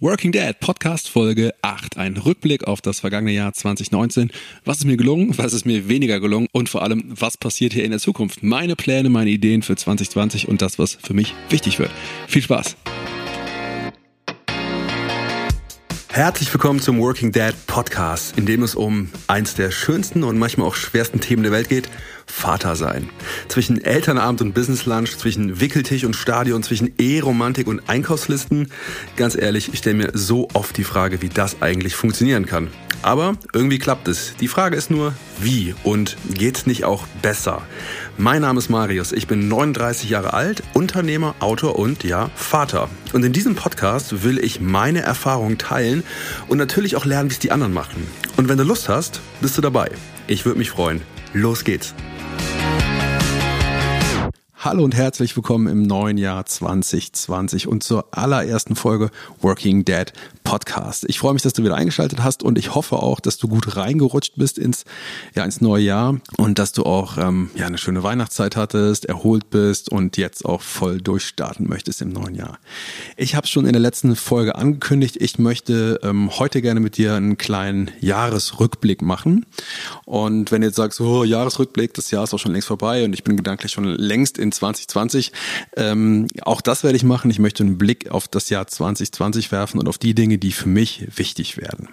Working Dad Podcast Folge 8. Ein Rückblick auf das vergangene Jahr 2019. Was ist mir gelungen? Was ist mir weniger gelungen? Und vor allem, was passiert hier in der Zukunft? Meine Pläne, meine Ideen für 2020 und das, was für mich wichtig wird. Viel Spaß! Herzlich willkommen zum Working Dad Podcast, in dem es um eins der schönsten und manchmal auch schwersten Themen der Welt geht, Vater sein. Zwischen Elternabend und Business Lunch, zwischen Wickeltisch und Stadion, zwischen E-Romantik und Einkaufslisten. Ganz ehrlich, ich stelle mir so oft die Frage, wie das eigentlich funktionieren kann. Aber irgendwie klappt es. Die Frage ist nur, wie und geht's nicht auch besser? Mein Name ist Marius, ich bin 39 Jahre alt, Unternehmer, Autor und ja, Vater. Und in diesem Podcast will ich meine Erfahrungen teilen und natürlich auch lernen, wie es die anderen machen. Und wenn du Lust hast, bist du dabei. Ich würde mich freuen. Los geht's. Hallo und herzlich willkommen im neuen Jahr 2020 und zur allerersten Folge Working Dad Podcast. Ich freue mich, dass du wieder eingeschaltet hast und ich hoffe auch, dass du gut reingerutscht bist ins, ja, ins neue Jahr und dass du auch ähm, ja, eine schöne Weihnachtszeit hattest, erholt bist und jetzt auch voll durchstarten möchtest im neuen Jahr. Ich habe schon in der letzten Folge angekündigt, ich möchte ähm, heute gerne mit dir einen kleinen Jahresrückblick machen. Und wenn du jetzt sagst, oh, Jahresrückblick, das Jahr ist auch schon längst vorbei und ich bin gedanklich schon längst in 2020, ähm, auch das werde ich machen. Ich möchte einen Blick auf das Jahr 2020 werfen und auf die Dinge, die für mich wichtig werden.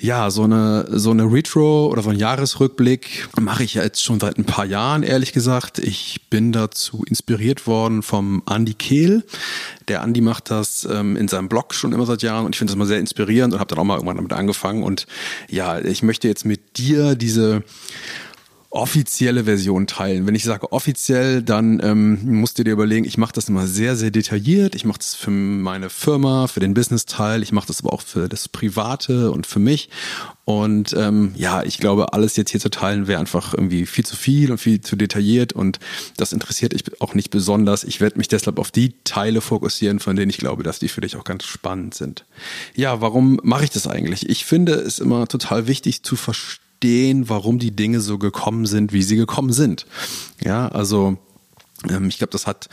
Ja, so eine, so eine Retro oder so ein Jahresrückblick mache ich ja jetzt schon seit ein paar Jahren, ehrlich gesagt. Ich bin dazu inspiriert worden vom Andy Kehl. Der Andy macht das ähm, in seinem Blog schon immer seit Jahren und ich finde das mal sehr inspirierend und habe dann auch mal irgendwann damit angefangen. Und ja, ich möchte jetzt mit dir diese offizielle Version teilen. Wenn ich sage offiziell, dann ähm, musst du dir überlegen, ich mache das immer sehr, sehr detailliert. Ich mache das für meine Firma, für den Business-Teil. Ich mache das aber auch für das Private und für mich. Und ähm, ja, ich glaube, alles jetzt hier zu teilen wäre einfach irgendwie viel zu viel und viel zu detailliert und das interessiert ich auch nicht besonders. Ich werde mich deshalb auf die Teile fokussieren, von denen ich glaube, dass die für dich auch ganz spannend sind. Ja, warum mache ich das eigentlich? Ich finde es immer total wichtig zu verstehen, verstehen, warum die Dinge so gekommen sind, wie sie gekommen sind. Ja, also ähm, ich glaube, das hat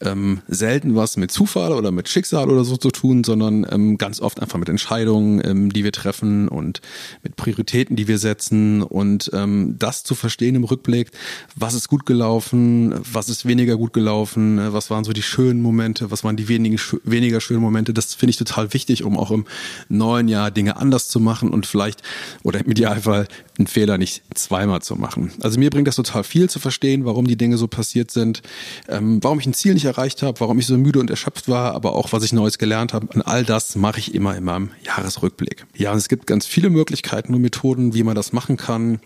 ähm, selten was mit Zufall oder mit Schicksal oder so zu tun, sondern ähm, ganz oft einfach mit Entscheidungen, ähm, die wir treffen und mit Prioritäten, die wir setzen und ähm, das zu verstehen im Rückblick, was ist gut gelaufen, was ist weniger gut gelaufen, äh, was waren so die schönen Momente, was waren die wenigen, weniger schönen Momente, das finde ich total wichtig, um auch im neuen Jahr Dinge anders zu machen und vielleicht oder im Idealfall einen Fehler nicht zweimal zu machen. Also mir bringt das total viel zu verstehen, warum die Dinge so passiert sind, ähm, warum ich ein Ziel nicht erreicht habe, warum ich so müde und erschöpft war, aber auch was ich Neues gelernt habe. Und all das mache ich immer in meinem Jahresrückblick. Ja, und es gibt ganz viele Möglichkeiten und Methoden, wie man das machen kann.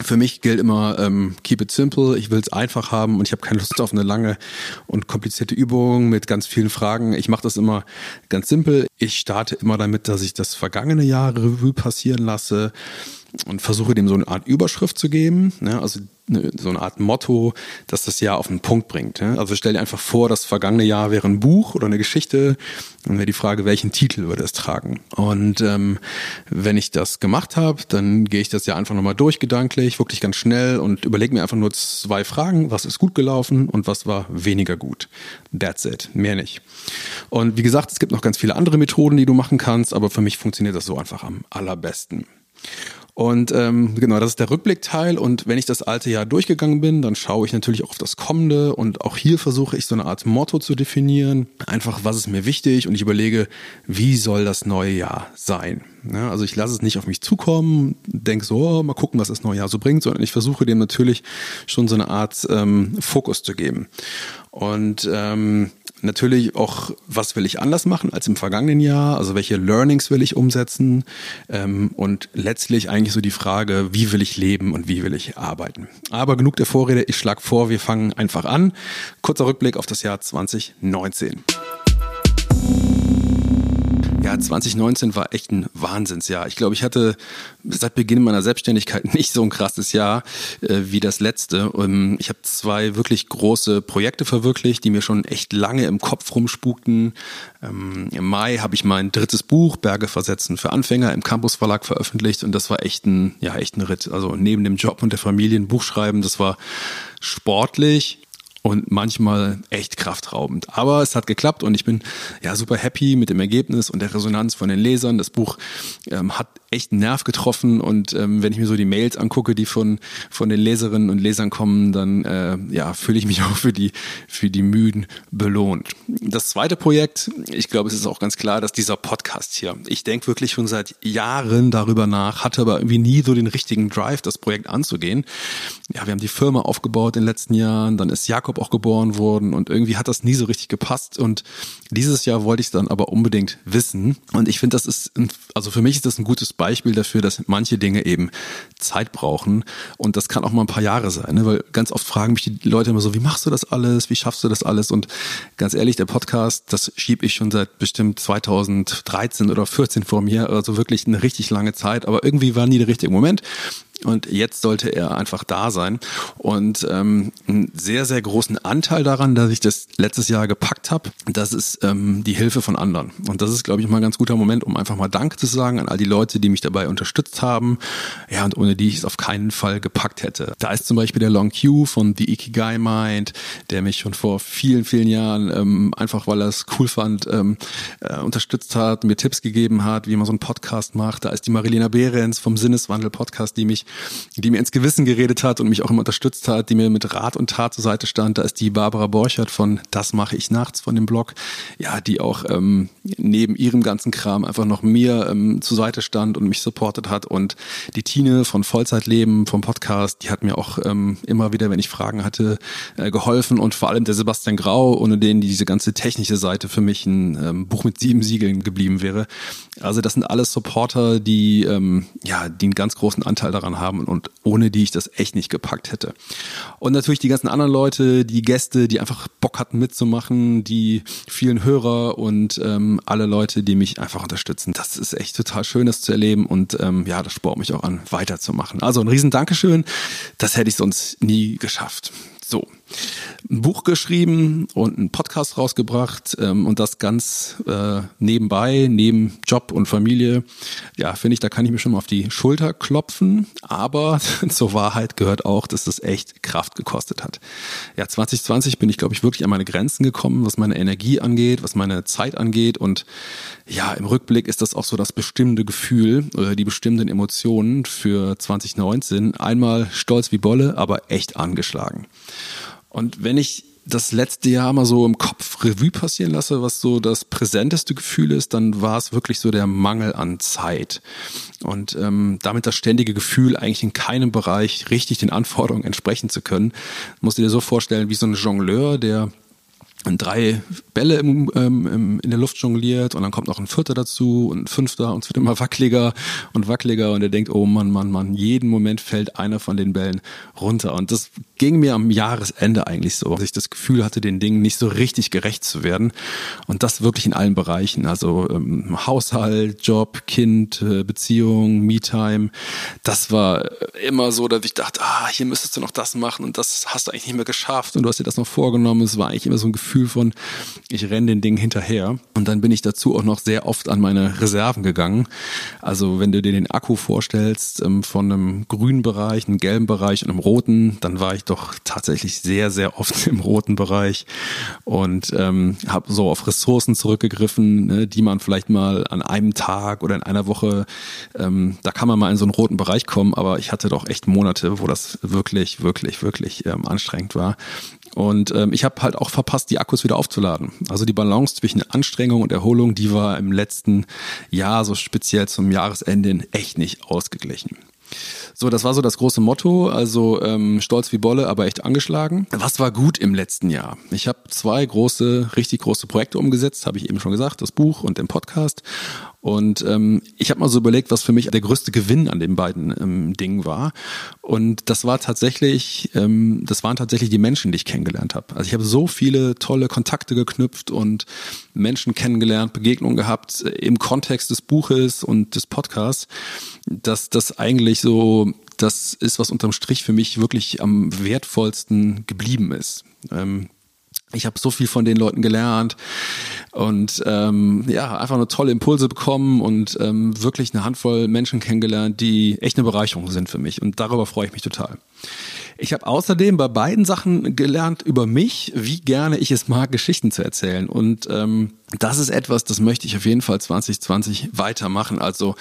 Für mich gilt immer, ähm, keep it simple, ich will es einfach haben und ich habe keine Lust auf eine lange und komplizierte Übung mit ganz vielen Fragen. Ich mache das immer ganz simpel. Ich starte immer damit, dass ich das vergangene Jahr Revue passieren lasse und versuche dem so eine Art Überschrift zu geben, ne? also ne, so eine Art Motto, dass das Jahr auf den Punkt bringt. Ne? Also stell dir einfach vor, das vergangene Jahr wäre ein Buch oder eine Geschichte, dann wäre die Frage, welchen Titel würde es tragen. Und ähm, wenn ich das gemacht habe, dann gehe ich das Jahr einfach nochmal durch gedanklich, wirklich ganz schnell und überlege mir einfach nur zwei Fragen, was ist gut gelaufen und was war weniger gut. That's it, mehr nicht. Und wie gesagt, es gibt noch ganz viele andere Methoden, die du machen kannst, aber für mich funktioniert das so einfach am allerbesten. Und ähm, genau, das ist der Rückblickteil. Und wenn ich das alte Jahr durchgegangen bin, dann schaue ich natürlich auch auf das kommende. Und auch hier versuche ich so eine Art Motto zu definieren. Einfach, was ist mir wichtig? Und ich überlege, wie soll das neue Jahr sein? Ja, also ich lasse es nicht auf mich zukommen, denke so, oh, mal gucken, was das neue Jahr so bringt, sondern ich versuche dem natürlich schon so eine Art ähm, Fokus zu geben. Und ähm, natürlich auch, was will ich anders machen als im vergangenen Jahr? Also welche Learnings will ich umsetzen? Ähm, und letztlich eigentlich so die Frage, wie will ich leben und wie will ich arbeiten? Aber genug der Vorrede, ich schlage vor, wir fangen einfach an. Kurzer Rückblick auf das Jahr 2019. Ja, 2019 war echt ein Wahnsinnsjahr. Ich glaube, ich hatte seit Beginn meiner Selbstständigkeit nicht so ein krasses Jahr äh, wie das letzte. Ähm, ich habe zwei wirklich große Projekte verwirklicht, die mir schon echt lange im Kopf rumspukten. Ähm, Im Mai habe ich mein drittes Buch Berge versetzen für Anfänger im Campus Verlag veröffentlicht und das war echt ein, ja, echt ein Ritt. Also neben dem Job und der Familie ein Buch schreiben, das war sportlich und manchmal echt kraftraubend. Aber es hat geklappt und ich bin ja super happy mit dem Ergebnis und der Resonanz von den Lesern. Das Buch ähm, hat echt einen Nerv getroffen und ähm, wenn ich mir so die Mails angucke, die von von den Leserinnen und Lesern kommen, dann äh, ja fühle ich mich auch für die für die Müden belohnt. Das zweite Projekt, ich glaube, es ist auch ganz klar, dass dieser Podcast hier. Ich denke wirklich schon seit Jahren darüber nach, hatte aber irgendwie nie so den richtigen Drive, das Projekt anzugehen. Ja, wir haben die Firma aufgebaut in den letzten Jahren, dann ist Jakob auch geboren worden und irgendwie hat das nie so richtig gepasst und dieses Jahr wollte ich es dann aber unbedingt wissen und ich finde, das ist, ein, also für mich ist das ein gutes Beispiel dafür, dass manche Dinge eben Zeit brauchen. Und das kann auch mal ein paar Jahre sein, ne? weil ganz oft fragen mich die Leute immer so, wie machst du das alles, wie schaffst du das alles? Und ganz ehrlich, der Podcast, das schiebe ich schon seit bestimmt 2013 oder 14 vor mir, also wirklich eine richtig lange Zeit, aber irgendwie war nie der richtige Moment. Und jetzt sollte er einfach da sein. Und ähm, einen sehr, sehr großen Anteil daran, dass ich das letztes Jahr gepackt habe, das ist ähm, die Hilfe von anderen. Und das ist, glaube ich, mal ein ganz guter Moment, um einfach mal Danke zu sagen an all die Leute, die mich dabei unterstützt haben. Ja, und ohne die ich es auf keinen Fall gepackt hätte. Da ist zum Beispiel der Long Q von The Ikigai Mind, der mich schon vor vielen, vielen Jahren ähm, einfach, weil er es cool fand, ähm, äh, unterstützt hat, mir Tipps gegeben hat, wie man so einen Podcast macht. Da ist die Marilena Behrens vom Sinneswandel Podcast, die mich die mir ins Gewissen geredet hat und mich auch immer unterstützt hat, die mir mit Rat und Tat zur Seite stand. Da ist die Barbara Borchert von Das mache ich nachts von dem Blog, ja, die auch ähm, neben ihrem ganzen Kram einfach noch mir ähm, zur Seite stand und mich supportet hat. Und die Tine von Vollzeitleben vom Podcast, die hat mir auch ähm, immer wieder, wenn ich Fragen hatte, äh, geholfen. Und vor allem der Sebastian Grau, ohne den diese ganze technische Seite für mich ein ähm, Buch mit sieben Siegeln geblieben wäre. Also das sind alles Supporter, die ähm, ja, die einen ganz großen Anteil daran haben und ohne die ich das echt nicht gepackt hätte. Und natürlich die ganzen anderen Leute, die Gäste, die einfach Bock hatten mitzumachen, die vielen Hörer und ähm, alle Leute, die mich einfach unterstützen. Das ist echt total schön, das zu erleben und ähm, ja, das spornt mich auch an, weiterzumachen. Also ein riesen Dankeschön. Das hätte ich sonst nie geschafft. So, ein Buch geschrieben und einen Podcast rausgebracht ähm, und das ganz äh, nebenbei, neben Job und Familie. Ja, finde ich, da kann ich mir schon mal auf die Schulter klopfen. Aber zur Wahrheit gehört auch, dass das echt Kraft gekostet hat. Ja, 2020 bin ich, glaube ich, wirklich an meine Grenzen gekommen, was meine Energie angeht, was meine Zeit angeht. Und ja, im Rückblick ist das auch so das bestimmende Gefühl oder die bestimmenden Emotionen für 2019. Einmal stolz wie Bolle, aber echt angeschlagen. Und wenn ich das letzte Jahr mal so im Kopf Revue passieren lasse, was so das präsenteste Gefühl ist, dann war es wirklich so der Mangel an Zeit. Und ähm, damit das ständige Gefühl, eigentlich in keinem Bereich richtig den Anforderungen entsprechen zu können. Musst du dir so vorstellen, wie so ein Jongleur, der drei Bälle im, ähm, im, in der Luft jongliert und dann kommt noch ein vierter dazu und ein fünfter und es wird immer wackeliger und wackeliger und er denkt, oh Mann, Mann, Mann, jeden Moment fällt einer von den Bällen runter. Und das ging mir am Jahresende eigentlich so, dass ich das Gefühl hatte, den Dingen nicht so richtig gerecht zu werden. Und das wirklich in allen Bereichen. Also ähm, Haushalt, Job, Kind, äh, Beziehung, Me-Time. Das war immer so, dass ich dachte, ah, hier müsstest du noch das machen und das hast du eigentlich nicht mehr geschafft und du hast dir das noch vorgenommen. Es war eigentlich immer so ein Gefühl, Gefühl von, ich renne den Ding hinterher. Und dann bin ich dazu auch noch sehr oft an meine Reserven gegangen. Also wenn du dir den Akku vorstellst, ähm, von einem grünen Bereich, einem gelben Bereich und einem roten, dann war ich doch tatsächlich sehr, sehr oft im roten Bereich und ähm, habe so auf Ressourcen zurückgegriffen, ne, die man vielleicht mal an einem Tag oder in einer Woche, ähm, da kann man mal in so einen roten Bereich kommen, aber ich hatte doch echt Monate, wo das wirklich, wirklich, wirklich ähm, anstrengend war. Und ähm, ich habe halt auch verpasst, die Akkus wieder aufzuladen. Also die Balance zwischen Anstrengung und Erholung, die war im letzten Jahr, so speziell zum Jahresende, echt nicht ausgeglichen. So, das war so das große Motto. Also ähm, stolz wie Bolle, aber echt angeschlagen. Was war gut im letzten Jahr? Ich habe zwei große, richtig große Projekte umgesetzt, habe ich eben schon gesagt, das Buch und den Podcast. Und ähm, ich habe mal so überlegt, was für mich der größte Gewinn an den beiden ähm, Dingen war. Und das war tatsächlich, ähm, das waren tatsächlich die Menschen, die ich kennengelernt habe. Also ich habe so viele tolle Kontakte geknüpft und Menschen kennengelernt, Begegnungen gehabt äh, im Kontext des Buches und des Podcasts, dass das eigentlich so das ist, was unterm Strich für mich wirklich am wertvollsten geblieben ist. Ähm, ich habe so viel von den Leuten gelernt und ähm, ja, einfach nur tolle Impulse bekommen und ähm, wirklich eine Handvoll Menschen kennengelernt, die echt eine Bereicherung sind für mich. Und darüber freue ich mich total. Ich habe außerdem bei beiden Sachen gelernt über mich, wie gerne ich es mag, Geschichten zu erzählen. Und ähm, das ist etwas, das möchte ich auf jeden Fall 2020 weitermachen. Also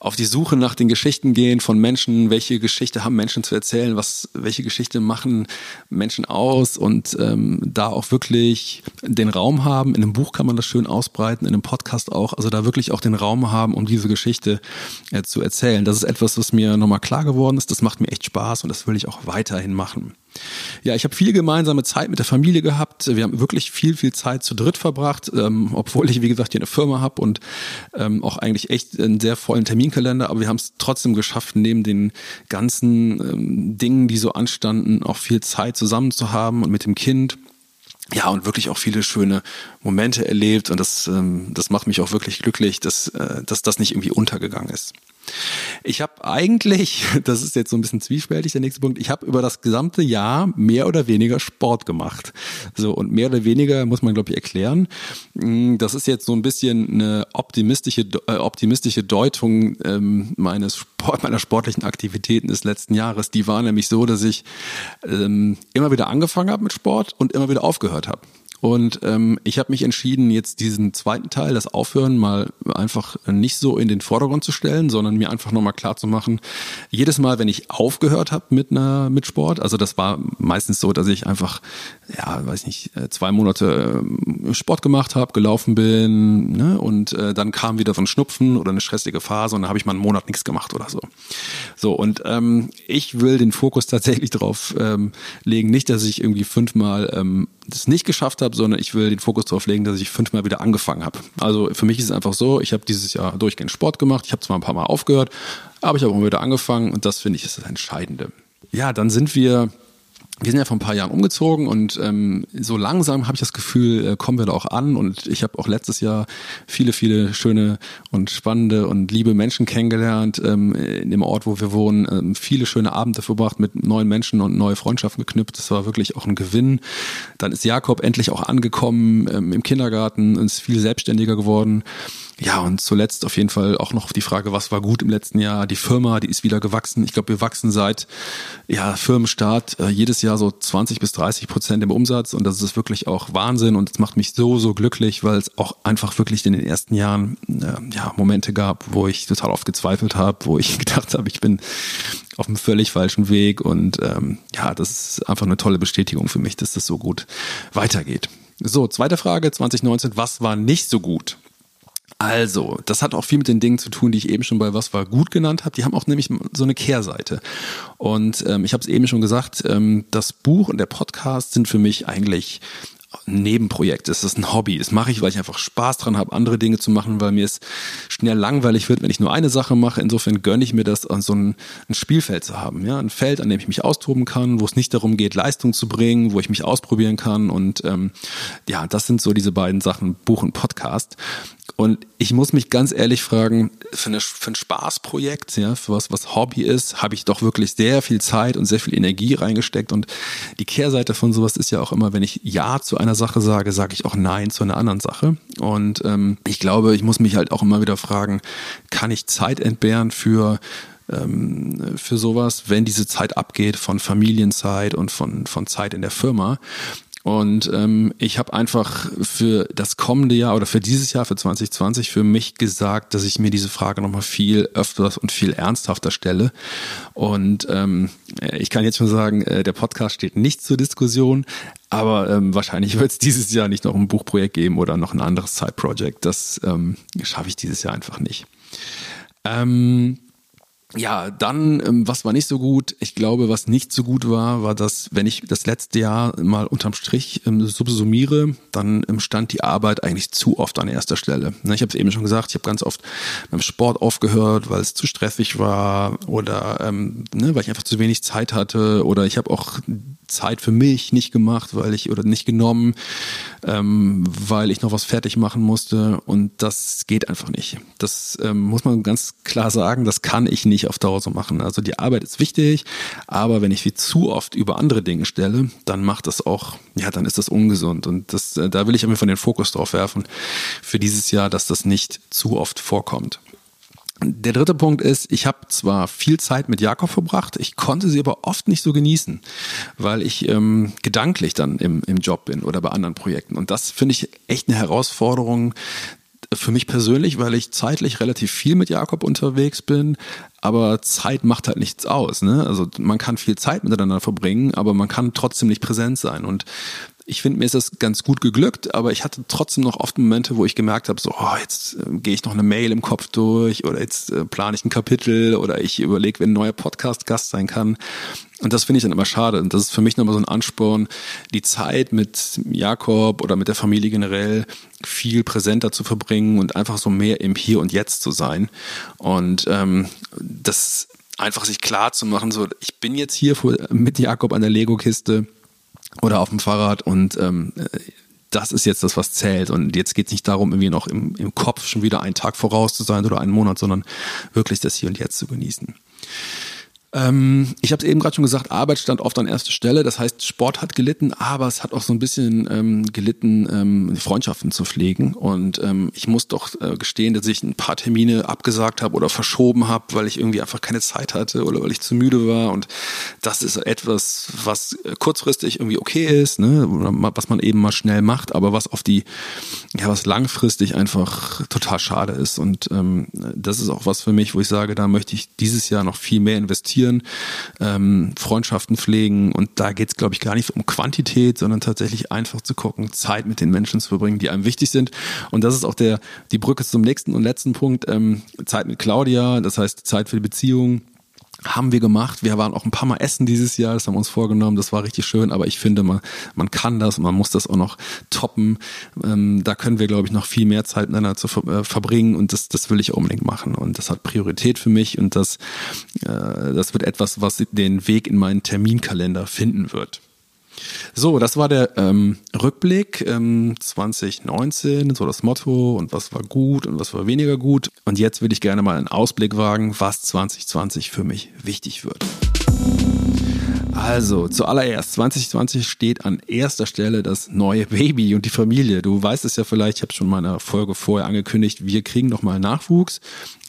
auf die Suche nach den Geschichten gehen von Menschen, welche Geschichte haben Menschen zu erzählen, was, welche Geschichte machen Menschen aus und ähm, da auch wirklich den Raum haben. In einem Buch kann man das schön ausbreiten, in einem Podcast auch. Also da wirklich auch den Raum haben, um diese Geschichte äh, zu erzählen. Das ist etwas, was mir nochmal klar geworden ist. Das macht mir echt Spaß und das will ich auch weiterhin machen. Ja, ich habe viel gemeinsame Zeit mit der Familie gehabt. Wir haben wirklich viel, viel Zeit zu dritt verbracht, ähm, obwohl ich, wie gesagt, hier eine Firma habe und ähm, auch eigentlich echt einen sehr vollen Terminkalender. Aber wir haben es trotzdem geschafft, neben den ganzen ähm, Dingen, die so anstanden, auch viel Zeit zusammen zu haben und mit dem Kind. Ja, und wirklich auch viele schöne Momente erlebt. Und das, ähm, das macht mich auch wirklich glücklich, dass, äh, dass das nicht irgendwie untergegangen ist. Ich habe eigentlich, das ist jetzt so ein bisschen zwiespältig, der nächste Punkt, ich habe über das gesamte Jahr mehr oder weniger Sport gemacht. So, und mehr oder weniger muss man, glaube ich, erklären. Mm, das ist jetzt so ein bisschen eine optimistische, äh, optimistische Deutung ähm, meines Sport, meiner sportlichen Aktivitäten des letzten Jahres. Die war nämlich so, dass ich ähm, immer wieder angefangen habe mit Sport und immer wieder aufgehört habe. Und ähm, ich habe mich entschieden, jetzt diesen zweiten Teil, das Aufhören, mal einfach nicht so in den Vordergrund zu stellen, sondern mir einfach nochmal klar zu machen, jedes Mal, wenn ich aufgehört habe mit mit Sport, also das war meistens so, dass ich einfach, ja, weiß nicht, äh, zwei Monate ähm, Sport gemacht habe, gelaufen bin, ne, und äh, dann kam wieder so ein Schnupfen oder eine stressige Phase und dann habe ich mal einen Monat nichts gemacht oder so. So, und ähm, ich will den Fokus tatsächlich darauf ähm, legen, nicht, dass ich irgendwie fünfmal ähm, das nicht geschafft habe, sondern ich will den Fokus darauf legen, dass ich fünfmal wieder angefangen habe. Also für mich ist es einfach so, ich habe dieses Jahr durchgehend Sport gemacht, ich habe zwar ein paar Mal aufgehört, aber ich habe auch wieder angefangen und das finde ich ist das Entscheidende. Ja, dann sind wir wir sind ja vor ein paar Jahren umgezogen und ähm, so langsam habe ich das Gefühl, äh, kommen wir da auch an. Und ich habe auch letztes Jahr viele, viele schöne und spannende und liebe Menschen kennengelernt ähm, in dem Ort, wo wir wohnen. Ähm, viele schöne Abende verbracht mit neuen Menschen und neue Freundschaften geknüpft. Das war wirklich auch ein Gewinn. Dann ist Jakob endlich auch angekommen ähm, im Kindergarten und ist viel selbstständiger geworden. Ja, und zuletzt auf jeden Fall auch noch die Frage, was war gut im letzten Jahr? Die Firma, die ist wieder gewachsen. Ich glaube, wir wachsen seit ja, Firmenstart äh, jedes Jahr so 20 bis 30 Prozent im Umsatz und das ist wirklich auch Wahnsinn und es macht mich so, so glücklich, weil es auch einfach wirklich in den ersten Jahren äh, ja, Momente gab, wo ich total oft gezweifelt habe, wo ich gedacht habe, ich bin auf einem völlig falschen Weg und ähm, ja, das ist einfach eine tolle Bestätigung für mich, dass das so gut weitergeht. So, zweite Frage 2019, was war nicht so gut? Also, das hat auch viel mit den Dingen zu tun, die ich eben schon bei Was war gut genannt habe. Die haben auch nämlich so eine Kehrseite. Und ähm, ich habe es eben schon gesagt, ähm, das Buch und der Podcast sind für mich eigentlich ein Nebenprojekt, es ist ein Hobby. Das mache ich, weil ich einfach Spaß dran habe, andere Dinge zu machen, weil mir es schnell langweilig wird, wenn ich nur eine Sache mache. Insofern gönne ich mir das, so ein, ein Spielfeld zu haben. Ja? Ein Feld, an dem ich mich austoben kann, wo es nicht darum geht, Leistung zu bringen, wo ich mich ausprobieren kann. Und ähm, ja, das sind so diese beiden Sachen, Buch und Podcast. Und ich muss mich ganz ehrlich fragen, für, eine, für ein Spaßprojekt, ja, für was, was Hobby ist, habe ich doch wirklich sehr viel Zeit und sehr viel Energie reingesteckt. Und die Kehrseite von sowas ist ja auch immer, wenn ich Ja zu einer Sache sage, sage ich auch Nein zu einer anderen Sache. Und ähm, ich glaube, ich muss mich halt auch immer wieder fragen, kann ich Zeit entbehren für ähm, für sowas, wenn diese Zeit abgeht von Familienzeit und von, von Zeit in der Firma. Und ähm, ich habe einfach für das kommende Jahr oder für dieses Jahr, für 2020, für mich gesagt, dass ich mir diese Frage nochmal viel öfters und viel ernsthafter stelle. Und ähm, ich kann jetzt schon sagen, äh, der Podcast steht nicht zur Diskussion, aber ähm, wahrscheinlich wird es dieses Jahr nicht noch ein Buchprojekt geben oder noch ein anderes Side-Project. Das ähm, schaffe ich dieses Jahr einfach nicht. Ähm, ja, dann, ähm, was war nicht so gut? Ich glaube, was nicht so gut war, war, dass, wenn ich das letzte Jahr mal unterm Strich ähm, subsumiere, dann ähm, stand die Arbeit eigentlich zu oft an erster Stelle. Ne, ich habe es eben schon gesagt, ich habe ganz oft beim Sport aufgehört, weil es zu stressig war oder ähm, ne, weil ich einfach zu wenig Zeit hatte oder ich habe auch Zeit für mich nicht gemacht, weil ich oder nicht genommen, ähm, weil ich noch was fertig machen musste und das geht einfach nicht. Das ähm, muss man ganz klar sagen, das kann ich nicht auf Dauer so machen. Also die Arbeit ist wichtig, aber wenn ich wie zu oft über andere Dinge stelle, dann macht das auch, ja, dann ist das ungesund und das, äh, da will ich einfach den Fokus drauf werfen für dieses Jahr, dass das nicht zu oft vorkommt. Der dritte Punkt ist, ich habe zwar viel Zeit mit Jakob verbracht, ich konnte sie aber oft nicht so genießen, weil ich ähm, gedanklich dann im, im Job bin oder bei anderen Projekten. Und das finde ich echt eine Herausforderung, für mich persönlich, weil ich zeitlich relativ viel mit Jakob unterwegs bin, aber Zeit macht halt nichts aus. Ne? Also man kann viel Zeit miteinander verbringen, aber man kann trotzdem nicht präsent sein. Und ich finde, mir ist das ganz gut geglückt, aber ich hatte trotzdem noch oft Momente, wo ich gemerkt habe, so, oh, jetzt äh, gehe ich noch eine Mail im Kopf durch oder jetzt äh, plane ich ein Kapitel oder ich überlege, wenn ein neuer Podcast-Gast sein kann. Und das finde ich dann immer schade. Und das ist für mich nochmal so ein Ansporn, die Zeit mit Jakob oder mit der Familie generell viel präsenter zu verbringen und einfach so mehr im Hier und Jetzt zu sein. Und ähm, das einfach sich klar zu machen, so ich bin jetzt hier mit Jakob an der Lego-Kiste oder auf dem Fahrrad und ähm, das ist jetzt das, was zählt. Und jetzt geht es nicht darum, irgendwie noch im, im Kopf schon wieder einen Tag voraus zu sein oder einen Monat, sondern wirklich das Hier und Jetzt zu genießen. Ähm, ich habe es eben gerade schon gesagt, Arbeit stand oft an erster Stelle. Das heißt, Sport hat gelitten, aber es hat auch so ein bisschen ähm, gelitten, ähm, Freundschaften zu pflegen. Und ähm, ich muss doch äh, gestehen, dass ich ein paar Termine abgesagt habe oder verschoben habe, weil ich irgendwie einfach keine Zeit hatte oder weil ich zu müde war. Und das ist etwas, was kurzfristig irgendwie okay ist, ne? was man eben mal schnell macht, aber was auf die, ja, was langfristig einfach total schade ist. Und ähm, das ist auch was für mich, wo ich sage, da möchte ich dieses Jahr noch viel mehr investieren investieren, ähm, Freundschaften pflegen und da geht es, glaube ich, gar nicht um Quantität, sondern tatsächlich einfach zu gucken, Zeit mit den Menschen zu verbringen, die einem wichtig sind. Und das ist auch der die Brücke zum nächsten und letzten Punkt, ähm, Zeit mit Claudia, das heißt Zeit für die Beziehung haben wir gemacht. Wir waren auch ein paar Mal essen dieses Jahr, das haben wir uns vorgenommen, das war richtig schön, aber ich finde, man, man kann das und man muss das auch noch toppen. Ähm, da können wir, glaube ich, noch viel mehr Zeit miteinander zu ver äh, verbringen und das, das will ich unbedingt machen. Und das hat Priorität für mich und das, äh, das wird etwas, was den Weg in meinen Terminkalender finden wird. So, das war der ähm, Rückblick ähm, 2019, so das Motto und was war gut und was war weniger gut. Und jetzt würde ich gerne mal einen Ausblick wagen, was 2020 für mich wichtig wird. Also, zuallererst, 2020 steht an erster Stelle das neue Baby und die Familie. Du weißt es ja vielleicht, ich habe schon in einer Folge vorher angekündigt, wir kriegen noch mal Nachwuchs.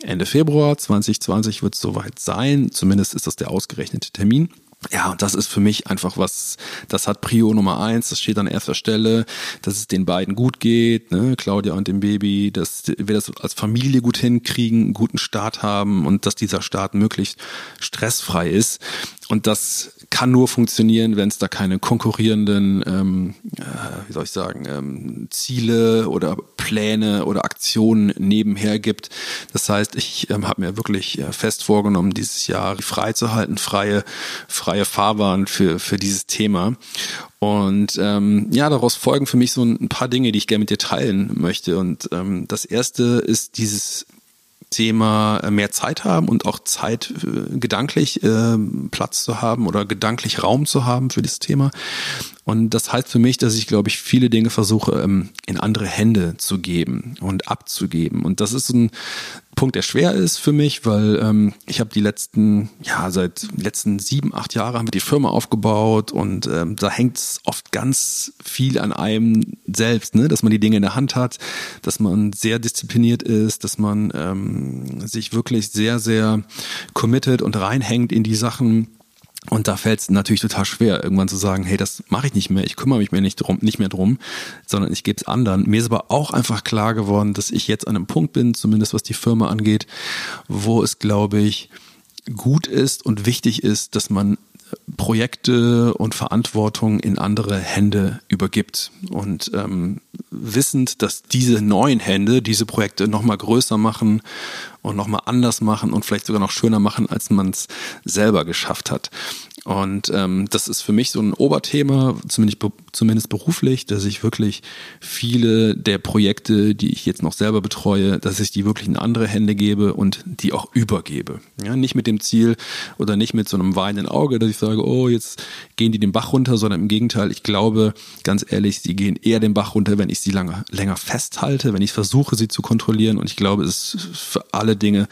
Ende Februar 2020 wird es soweit sein, zumindest ist das der ausgerechnete Termin. Ja, und das ist für mich einfach was, das hat Prio Nummer eins, das steht an erster Stelle, dass es den beiden gut geht, ne, Claudia und dem Baby, dass wir das als Familie gut hinkriegen, einen guten Start haben und dass dieser Start möglichst stressfrei ist. Und das kann nur funktionieren, wenn es da keine konkurrierenden, ähm, äh, wie soll ich sagen, ähm, Ziele oder Pläne oder Aktionen nebenher gibt. Das heißt, ich ähm, habe mir wirklich äh, fest vorgenommen, dieses Jahr frei zu halten, freie, freie Fahrbahn für, für dieses Thema. Und ähm, ja, daraus folgen für mich so ein paar Dinge, die ich gerne mit dir teilen möchte. Und ähm, das erste ist dieses Thema äh, mehr Zeit haben und auch Zeit äh, gedanklich äh, Platz zu haben oder gedanklich Raum zu haben für das Thema. Und das heißt für mich, dass ich, glaube ich, viele Dinge versuche, ähm, in andere Hände zu geben und abzugeben. Und das ist ein Punkt, der schwer ist für mich, weil ähm, ich habe die letzten, ja, seit letzten sieben, acht Jahren haben wir die Firma aufgebaut und ähm, da hängt oft ganz viel an einem selbst, ne? dass man die Dinge in der Hand hat, dass man sehr diszipliniert ist, dass man ähm, sich wirklich sehr, sehr committed und reinhängt in die Sachen und da fällt es natürlich total schwer, irgendwann zu sagen, hey, das mache ich nicht mehr, ich kümmere mich mehr nicht, drum, nicht mehr drum, sondern ich gebe es anderen. Mir ist aber auch einfach klar geworden, dass ich jetzt an einem Punkt bin, zumindest was die Firma angeht, wo es, glaube ich, gut ist und wichtig ist, dass man Projekte und Verantwortung in andere Hände übergibt. Und ähm, wissend, dass diese neuen Hände diese Projekte nochmal größer machen und nochmal anders machen und vielleicht sogar noch schöner machen, als man es selber geschafft hat. Und ähm, das ist für mich so ein Oberthema, zumindest, zumindest beruflich, dass ich wirklich viele der Projekte, die ich jetzt noch selber betreue, dass ich die wirklich in andere Hände gebe und die auch übergebe. Ja, nicht mit dem Ziel oder nicht mit so einem weinenden Auge, dass ich sage, oh, jetzt gehen die den Bach runter, sondern im Gegenteil, ich glaube, ganz ehrlich, sie gehen eher den Bach runter, wenn ich sie lange, länger festhalte, wenn ich versuche, sie zu kontrollieren. Und ich glaube, es ist für alle Dinge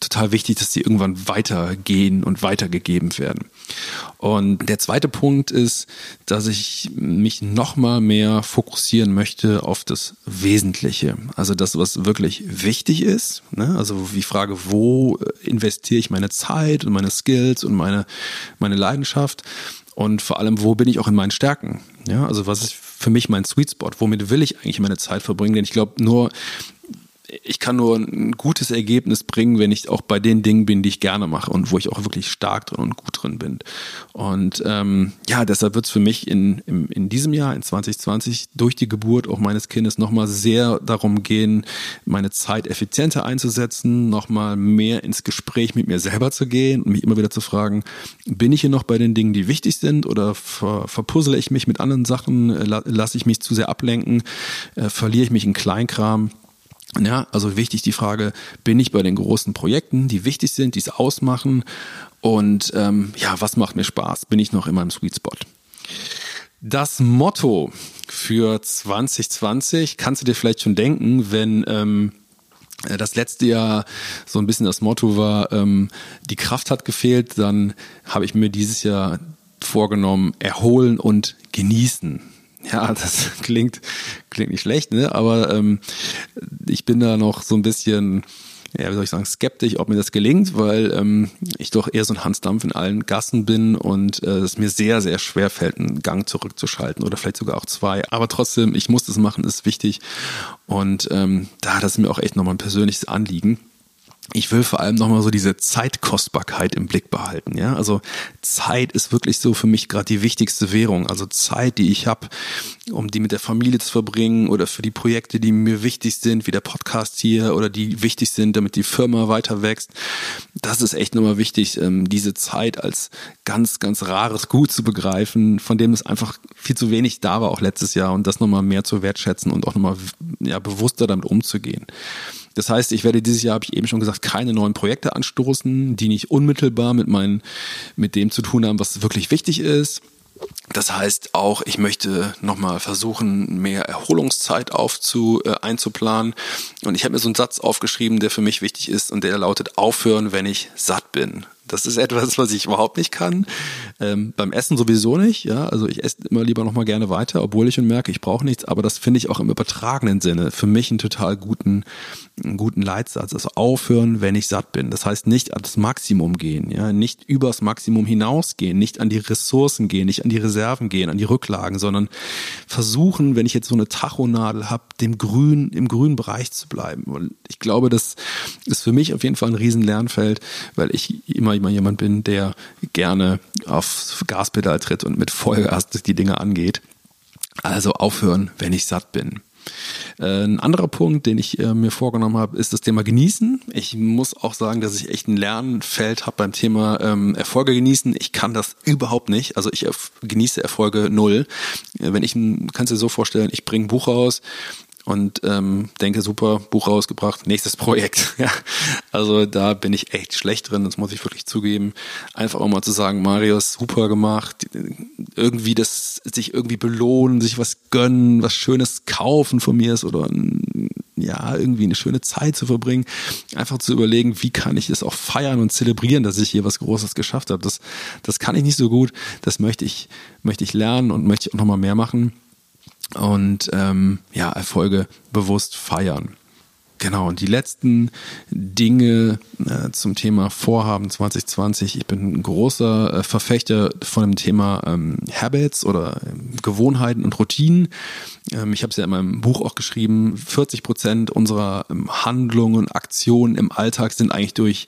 total wichtig, dass sie irgendwann weitergehen und weitergegeben werden. Und der zweite Punkt ist, dass ich mich nochmal mehr fokussieren möchte auf das Wesentliche. Also das, was wirklich wichtig ist. Ne? Also die Frage, wo investiere ich meine Zeit und meine Skills und meine, meine Leidenschaft? Und vor allem, wo bin ich auch in meinen Stärken? Ja, also was ist für mich mein Sweet Spot? Womit will ich eigentlich meine Zeit verbringen? Denn ich glaube, nur ich kann nur ein gutes Ergebnis bringen, wenn ich auch bei den Dingen bin, die ich gerne mache und wo ich auch wirklich stark drin und gut drin bin. Und ähm, ja, deshalb wird es für mich in, in, in diesem Jahr, in 2020, durch die Geburt auch meines Kindes nochmal sehr darum gehen, meine Zeit effizienter einzusetzen, nochmal mehr ins Gespräch mit mir selber zu gehen und mich immer wieder zu fragen, bin ich hier noch bei den Dingen, die wichtig sind oder ver, verpuzzle ich mich mit anderen Sachen, lasse ich mich zu sehr ablenken, äh, verliere ich mich in Kleinkram. Ja, also wichtig die Frage, bin ich bei den großen Projekten, die wichtig sind, die es ausmachen? Und ähm, ja, was macht mir Spaß? Bin ich noch in meinem Sweet Spot? Das Motto für 2020 kannst du dir vielleicht schon denken, wenn ähm, das letzte Jahr so ein bisschen das Motto war, ähm, die Kraft hat gefehlt, dann habe ich mir dieses Jahr vorgenommen, erholen und genießen. Ja, das klingt, klingt nicht schlecht, ne? aber ähm, ich bin da noch so ein bisschen, ja, wie soll ich sagen, skeptisch, ob mir das gelingt, weil ähm, ich doch eher so ein Hansdampf in allen Gassen bin und äh, es mir sehr, sehr schwer fällt, einen Gang zurückzuschalten oder vielleicht sogar auch zwei. Aber trotzdem, ich muss das machen, ist wichtig. Und ähm, da, das ist mir auch echt nochmal ein persönliches Anliegen ich will vor allem nochmal so diese Zeitkostbarkeit im Blick behalten. Ja, also Zeit ist wirklich so für mich gerade die wichtigste Währung. Also Zeit, die ich habe, um die mit der Familie zu verbringen oder für die Projekte, die mir wichtig sind, wie der Podcast hier oder die wichtig sind, damit die Firma weiter wächst. Das ist echt nochmal wichtig, ähm, diese Zeit als ganz, ganz rares Gut zu begreifen, von dem es einfach viel zu wenig da war auch letztes Jahr und das nochmal mehr zu wertschätzen und auch nochmal ja, bewusster damit umzugehen. Das heißt, ich werde dieses Jahr, habe ich eben schon gesagt, keine neuen Projekte anstoßen, die nicht unmittelbar mit meinen, mit dem zu tun haben, was wirklich wichtig ist. Das heißt auch, ich möchte nochmal versuchen, mehr Erholungszeit aufzu, äh, einzuplanen. Und ich habe mir so einen Satz aufgeschrieben, der für mich wichtig ist und der lautet, aufhören, wenn ich satt bin. Das ist etwas, was ich überhaupt nicht kann. Ähm, beim Essen sowieso nicht. Ja, also ich esse immer lieber noch mal gerne weiter, obwohl ich schon merke, ich brauche nichts. Aber das finde ich auch im übertragenen Sinne für mich einen total guten, einen guten Leitsatz. Also aufhören, wenn ich satt bin. Das heißt nicht ans Maximum gehen, ja, nicht übers Maximum hinausgehen, nicht an die Ressourcen gehen, nicht an die Reserven gehen, an die Rücklagen, sondern versuchen, wenn ich jetzt so eine Tachonadel habe, dem Grün, im grünen Bereich zu bleiben. Und ich glaube, das ist für mich auf jeden Fall ein riesen Lernfeld, weil ich immer immer jemand bin, der gerne aufs Gaspedal tritt und mit Vollgas die Dinge angeht. Also aufhören, wenn ich satt bin. Äh, ein anderer Punkt, den ich äh, mir vorgenommen habe, ist das Thema Genießen. Ich muss auch sagen, dass ich echt ein Lernfeld habe beim Thema ähm, Erfolge genießen. Ich kann das überhaupt nicht. Also ich genieße Erfolge null. Äh, wenn ich, kannst du dir so vorstellen, ich bringe ein Buch raus, und ähm, denke, super, Buch rausgebracht, nächstes Projekt. ja. Also da bin ich echt schlecht drin, das muss ich wirklich zugeben. Einfach auch mal zu sagen, Marius, super gemacht, irgendwie das, sich irgendwie belohnen, sich was gönnen, was Schönes kaufen von mir ist oder ja, irgendwie eine schöne Zeit zu verbringen. Einfach zu überlegen, wie kann ich es auch feiern und zelebrieren, dass ich hier was Großes geschafft habe. Das, das kann ich nicht so gut. Das möchte ich, möchte ich lernen und möchte ich auch nochmal mehr machen und ähm, ja, Erfolge bewusst feiern. Genau, und die letzten Dinge äh, zum Thema Vorhaben 2020. Ich bin ein großer äh, Verfechter von dem Thema ähm, Habits oder äh, Gewohnheiten und Routinen. Ähm, ich habe es ja in meinem Buch auch geschrieben, 40 Prozent unserer ähm, Handlungen und Aktionen im Alltag sind eigentlich durch,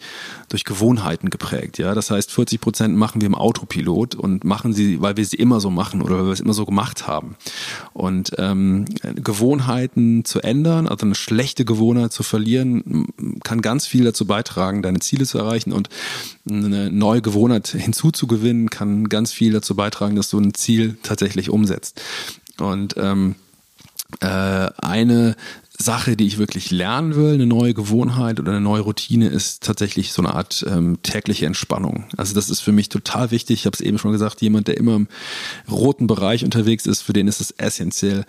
durch Gewohnheiten geprägt. Ja, Das heißt, 40 Prozent machen wir im Autopilot und machen sie, weil wir sie immer so machen oder weil wir es immer so gemacht haben. Und ähm, Gewohnheiten zu ändern, also eine schlechte Gewohnheit, Gewohnheit zu verlieren, kann ganz viel dazu beitragen, deine Ziele zu erreichen und eine neue Gewohnheit hinzuzugewinnen, kann ganz viel dazu beitragen, dass du ein Ziel tatsächlich umsetzt. Und ähm, äh, eine Sache, die ich wirklich lernen will, eine neue Gewohnheit oder eine neue Routine, ist tatsächlich so eine Art ähm, tägliche Entspannung. Also das ist für mich total wichtig. Ich habe es eben schon gesagt, jemand, der immer im roten Bereich unterwegs ist, für den ist es essentiell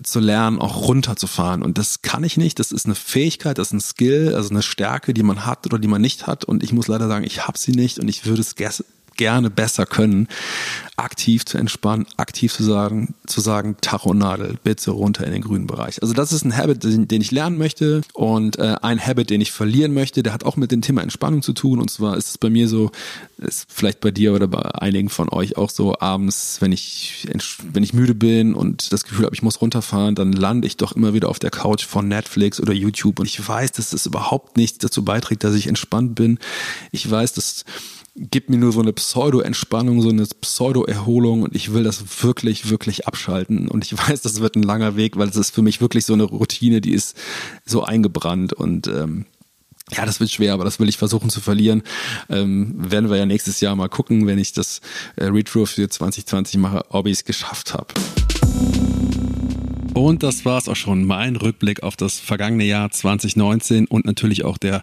zu lernen, auch runterzufahren. Und das kann ich nicht. Das ist eine Fähigkeit, das ist ein Skill, also eine Stärke, die man hat oder die man nicht hat. Und ich muss leider sagen, ich habe sie nicht und ich würde es gerne besser können, aktiv zu entspannen, aktiv zu sagen, zu sagen, Tachonadel, bitte runter in den grünen Bereich. Also das ist ein Habit, den, ich lernen möchte und äh, ein Habit, den ich verlieren möchte, der hat auch mit dem Thema Entspannung zu tun und zwar ist es bei mir so, ist vielleicht bei dir oder bei einigen von euch auch so, abends, wenn ich, wenn ich müde bin und das Gefühl habe, ich muss runterfahren, dann lande ich doch immer wieder auf der Couch von Netflix oder YouTube und ich weiß, dass das überhaupt nicht dazu beiträgt, dass ich entspannt bin. Ich weiß, dass gibt mir nur so eine Pseudo-Entspannung, so eine Pseudo-Erholung und ich will das wirklich, wirklich abschalten. Und ich weiß, das wird ein langer Weg, weil es ist für mich wirklich so eine Routine, die ist so eingebrannt und ähm, ja, das wird schwer, aber das will ich versuchen zu verlieren. Ähm, werden wir ja nächstes Jahr mal gucken, wenn ich das äh, Retro für 2020 mache, ob ich es geschafft habe. Und das war's auch schon. Mein Rückblick auf das vergangene Jahr 2019 und natürlich auch der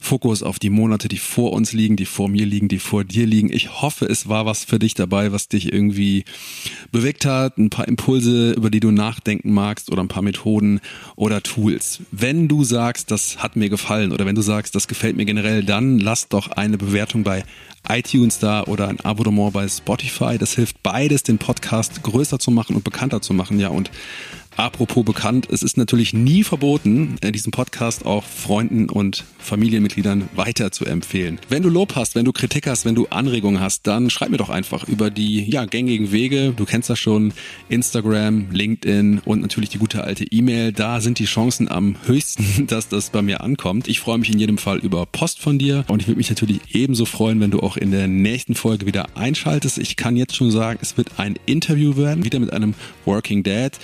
Fokus auf die Monate, die vor uns liegen, die vor mir liegen, die vor dir liegen. Ich hoffe, es war was für dich dabei, was dich irgendwie bewegt hat, ein paar Impulse, über die du nachdenken magst oder ein paar Methoden oder Tools. Wenn du sagst, das hat mir gefallen oder wenn du sagst, das gefällt mir generell, dann lass doch eine Bewertung bei iTunes da oder ein Abonnement bei Spotify. Das hilft beides, den Podcast größer zu machen und bekannter zu machen. Ja, und Apropos bekannt, es ist natürlich nie verboten, äh, diesen Podcast auch Freunden und Familienmitgliedern weiter zu empfehlen. Wenn du Lob hast, wenn du Kritik hast, wenn du Anregungen hast, dann schreib mir doch einfach über die ja, gängigen Wege. Du kennst das schon, Instagram, LinkedIn und natürlich die gute alte E-Mail. Da sind die Chancen am höchsten, dass das bei mir ankommt. Ich freue mich in jedem Fall über Post von dir und ich würde mich natürlich ebenso freuen, wenn du auch in der nächsten Folge wieder einschaltest. Ich kann jetzt schon sagen, es wird ein Interview werden, wieder mit einem Working Dad.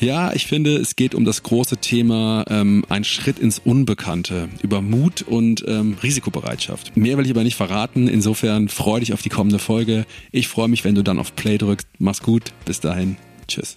Ja, ja, ich finde, es geht um das große Thema ähm, ein Schritt ins Unbekannte, über Mut und ähm, Risikobereitschaft. Mehr will ich aber nicht verraten. Insofern freue dich auf die kommende Folge. Ich freue mich, wenn du dann auf Play drückst. Mach's gut. Bis dahin. Tschüss.